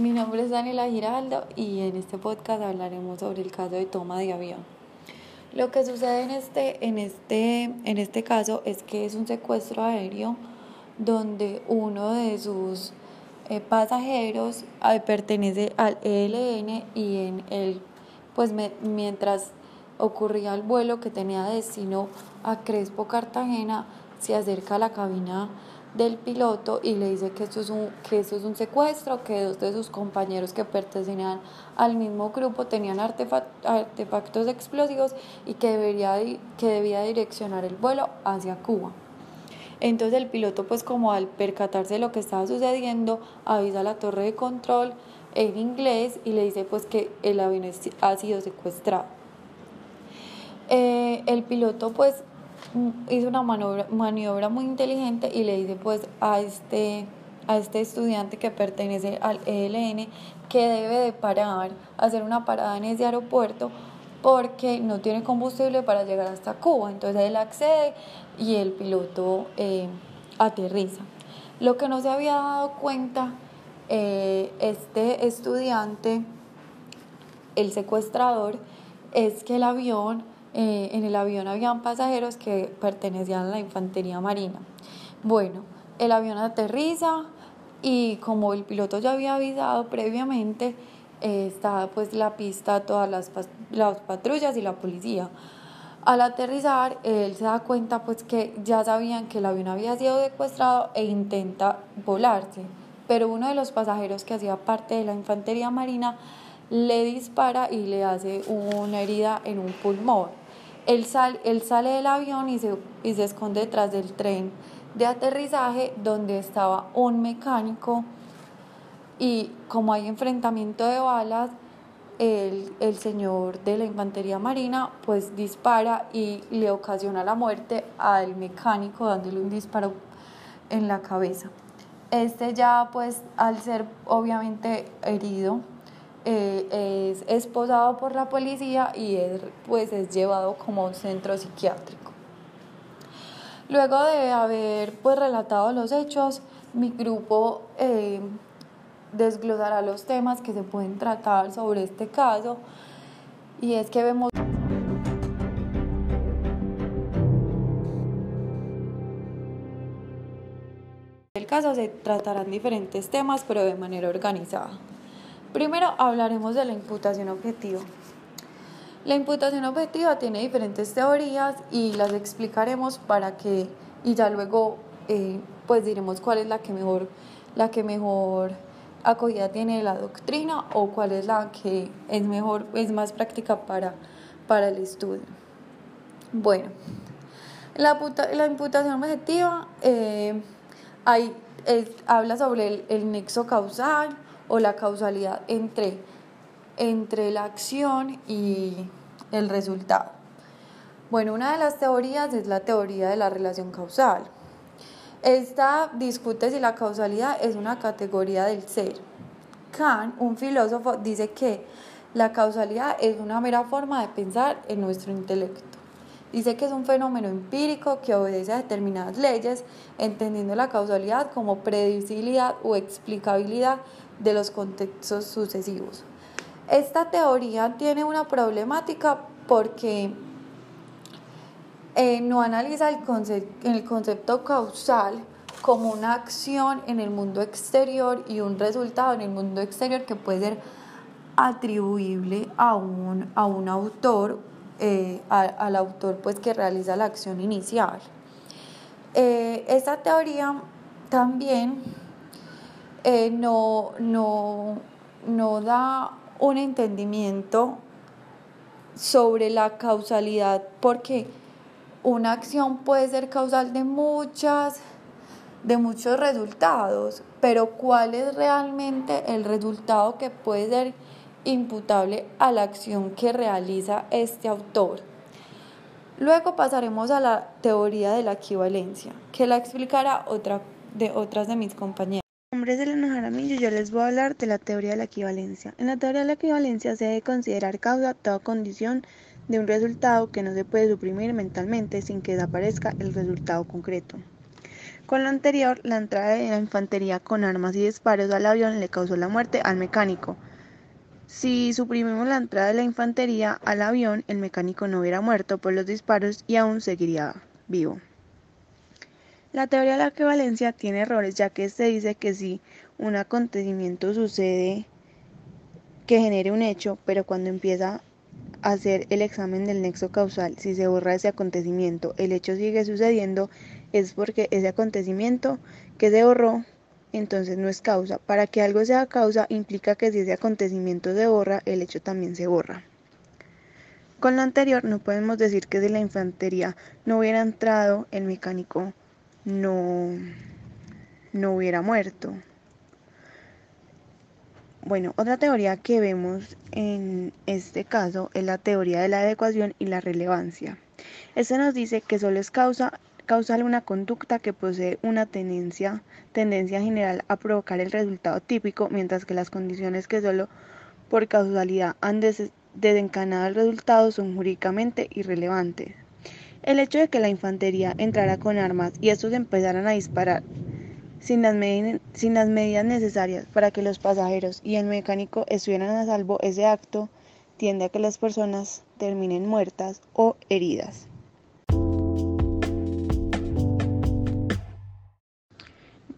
Mi nombre es Daniela Giraldo y en este podcast hablaremos sobre el caso de toma de avión. Lo que sucede en este, en este, en este caso es que es un secuestro aéreo donde uno de sus eh, pasajeros eh, pertenece al ELN y en el, pues mientras ocurría el vuelo que tenía destino a Crespo, Cartagena, se acerca a la cabina del piloto y le dice que esto es un, que esto es un secuestro, que dos de sus compañeros que pertenecían al mismo grupo tenían artefactos explosivos y que, que debía direccionar el vuelo hacia Cuba. Entonces el piloto pues como al percatarse de lo que estaba sucediendo avisa a la torre de control en inglés y le dice pues que el avión ha sido secuestrado. Eh, el piloto pues hizo una maniobra, maniobra muy inteligente y le dice pues a este, a este estudiante que pertenece al ELN que debe de parar, hacer una parada en ese aeropuerto porque no tiene combustible para llegar hasta Cuba. Entonces él accede y el piloto eh, aterriza. Lo que no se había dado cuenta eh, este estudiante, el secuestrador, es que el avión eh, en el avión habían pasajeros que pertenecían a la infantería marina. Bueno, el avión aterriza y como el piloto ya había avisado previamente, eh, estaba pues la pista, todas las, las patrullas y la policía. Al aterrizar, él se da cuenta pues que ya sabían que el avión había sido secuestrado e intenta volarse, pero uno de los pasajeros que hacía parte de la infantería marina le dispara y le hace una herida en un pulmón. Él, él sale del avión y se, y se esconde detrás del tren de aterrizaje donde estaba un mecánico y como hay enfrentamiento de balas, el, el, señor de la infantería marina pues dispara y le ocasiona la muerte al mecánico dándole un disparo en la cabeza. Este ya pues al ser obviamente herido eh, es esposado por la policía y es, pues, es llevado como un centro psiquiátrico. Luego de haber pues, relatado los hechos, mi grupo eh, desglosará los temas que se pueden tratar sobre este caso y es que vemos... El caso se tratarán diferentes temas pero de manera organizada. Primero hablaremos de la imputación objetiva. La imputación objetiva tiene diferentes teorías y las explicaremos para que, y ya luego eh, pues diremos cuál es la que mejor, la que mejor acogida tiene la doctrina o cuál es la que es mejor, es más práctica para, para el estudio. Bueno, la, la imputación objetiva eh, habla sobre el, el nexo causal, o la causalidad entre, entre la acción y el resultado. Bueno, una de las teorías es la teoría de la relación causal. Esta discute si la causalidad es una categoría del ser. Kant, un filósofo, dice que la causalidad es una mera forma de pensar en nuestro intelecto. Dice que es un fenómeno empírico que obedece a determinadas leyes, entendiendo la causalidad como predecibilidad o explicabilidad de los contextos sucesivos. Esta teoría tiene una problemática porque eh, no analiza el, el concepto causal como una acción en el mundo exterior y un resultado en el mundo exterior que puede ser atribuible a un, a un autor, eh, al autor pues que realiza la acción inicial. Eh, esta teoría también eh, no, no, no da un entendimiento sobre la causalidad porque una acción puede ser causal de muchas de muchos resultados, pero cuál es realmente el resultado que puede ser imputable a la acción que realiza este autor. Luego pasaremos a la teoría de la equivalencia, que la explicará otra de otras de mis compañeras nombre es Elena Jaramillo yo les voy a hablar de la teoría de la equivalencia. En la teoría de la equivalencia se debe considerar causa toda condición de un resultado que no se puede suprimir mentalmente sin que desaparezca el resultado concreto. Con lo anterior, la entrada de la infantería con armas y disparos al avión le causó la muerte al mecánico. Si suprimimos la entrada de la infantería al avión, el mecánico no hubiera muerto por los disparos y aún seguiría vivo. La teoría de la equivalencia tiene errores ya que se dice que si un acontecimiento sucede que genere un hecho, pero cuando empieza a hacer el examen del nexo causal, si se borra ese acontecimiento, el hecho sigue sucediendo, es porque ese acontecimiento que se borró entonces no es causa. Para que algo sea causa implica que si ese acontecimiento se borra, el hecho también se borra. Con lo anterior no podemos decir que si la infantería no hubiera entrado, el mecánico no, no hubiera muerto. Bueno, otra teoría que vemos en este caso es la teoría de la adecuación y la relevancia. Esto nos dice que solo es causa causal una conducta que posee una tendencia, tendencia general a provocar el resultado típico, mientras que las condiciones que solo por causalidad han desencadenado el resultado son jurídicamente irrelevantes. El hecho de que la infantería entrara con armas y estos empezaran a disparar sin las, medidas necesarias para que los pasajeros y el mecánico estuvieran a salvo, ese acto tiende a que las personas terminen muertas o heridas.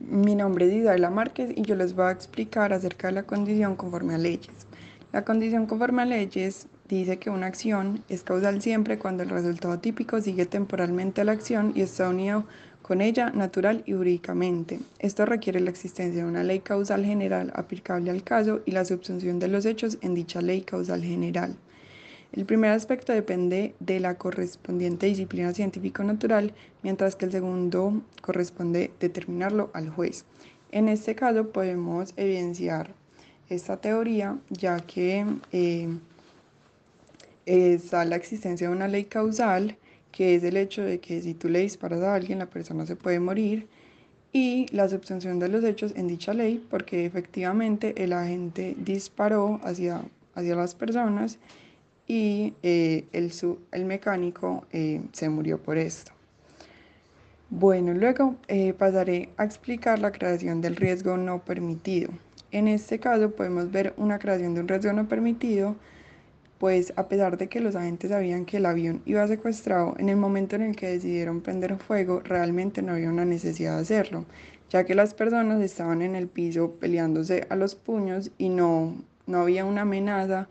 Mi nombre es Isabela Márquez y yo les voy a explicar acerca de la condición conforme a leyes. La condición conforme a leyes dice que una acción es causal siempre cuando el resultado típico sigue temporalmente a la acción y está unido con ella natural y jurídicamente. Esto requiere la existencia de una ley causal general aplicable al caso y la subsunción de los hechos en dicha ley causal general. El primer aspecto depende de la correspondiente disciplina científico-natural, mientras que el segundo corresponde determinarlo al juez. En este caso podemos evidenciar esta teoría ya que eh, está la existencia de una ley causal, que es el hecho de que si tú le disparas a alguien, la persona se puede morir, y la subsunción de los hechos en dicha ley, porque efectivamente el agente disparó hacia, hacia las personas y eh, el, el, mecánico eh, se murió por esto. Bueno, luego eh, pasaré a explicar la creación del riesgo no permitido. En este caso podemos ver una creación de un riesgo no permitido pues a pesar de que los agentes sabían que el avión iba secuestrado, en el momento en el que decidieron prender fuego, realmente no había una necesidad de hacerlo, ya que las personas estaban en el piso peleándose a los puños y no, no había una amenaza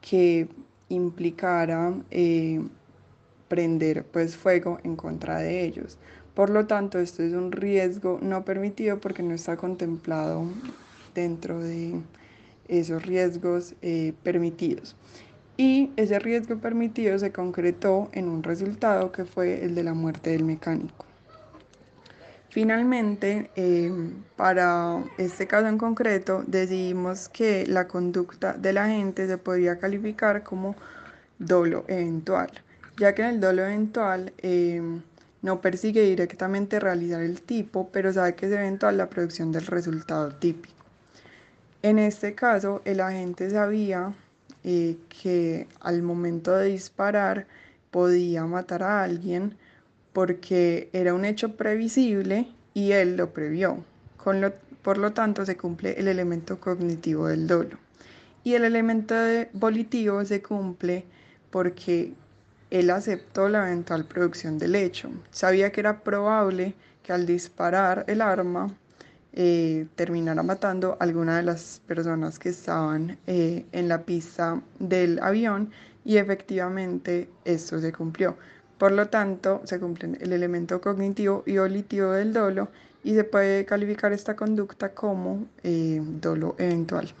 que implicara eh, prender pues fuego en contra de ellos. Por lo tanto, esto es un riesgo no permitido porque no está contemplado dentro de esos riesgos eh, permitidos y ese riesgo permitido se concretó en un resultado que fue el de la muerte del mecánico. Finalmente, em, para este caso en concreto, decidimos que la conducta de la gente se podría calificar como dolo eventual, ya que en el dolo eventual em, no persigue directamente realizar el tipo, pero sabe que es eventual la producción del resultado típico. En este caso, el agente sabía que al momento de disparar podía matar a alguien porque era un hecho previsible y él lo previó. por lo tanto, se cumple el elemento cognitivo del dolo. Y el elemento volitivo se cumple porque él aceptó la eventual producción del hecho. Sabía que era probable que al disparar el arma eh, terminara matando a alguna de las personas que estaban eh, en la pista del avión y efectivamente esto se cumplió. Por lo tanto, se cumple el elemento cognitivo y volitivo del dolo y se puede calificar esta conducta como eh, dolo eventual.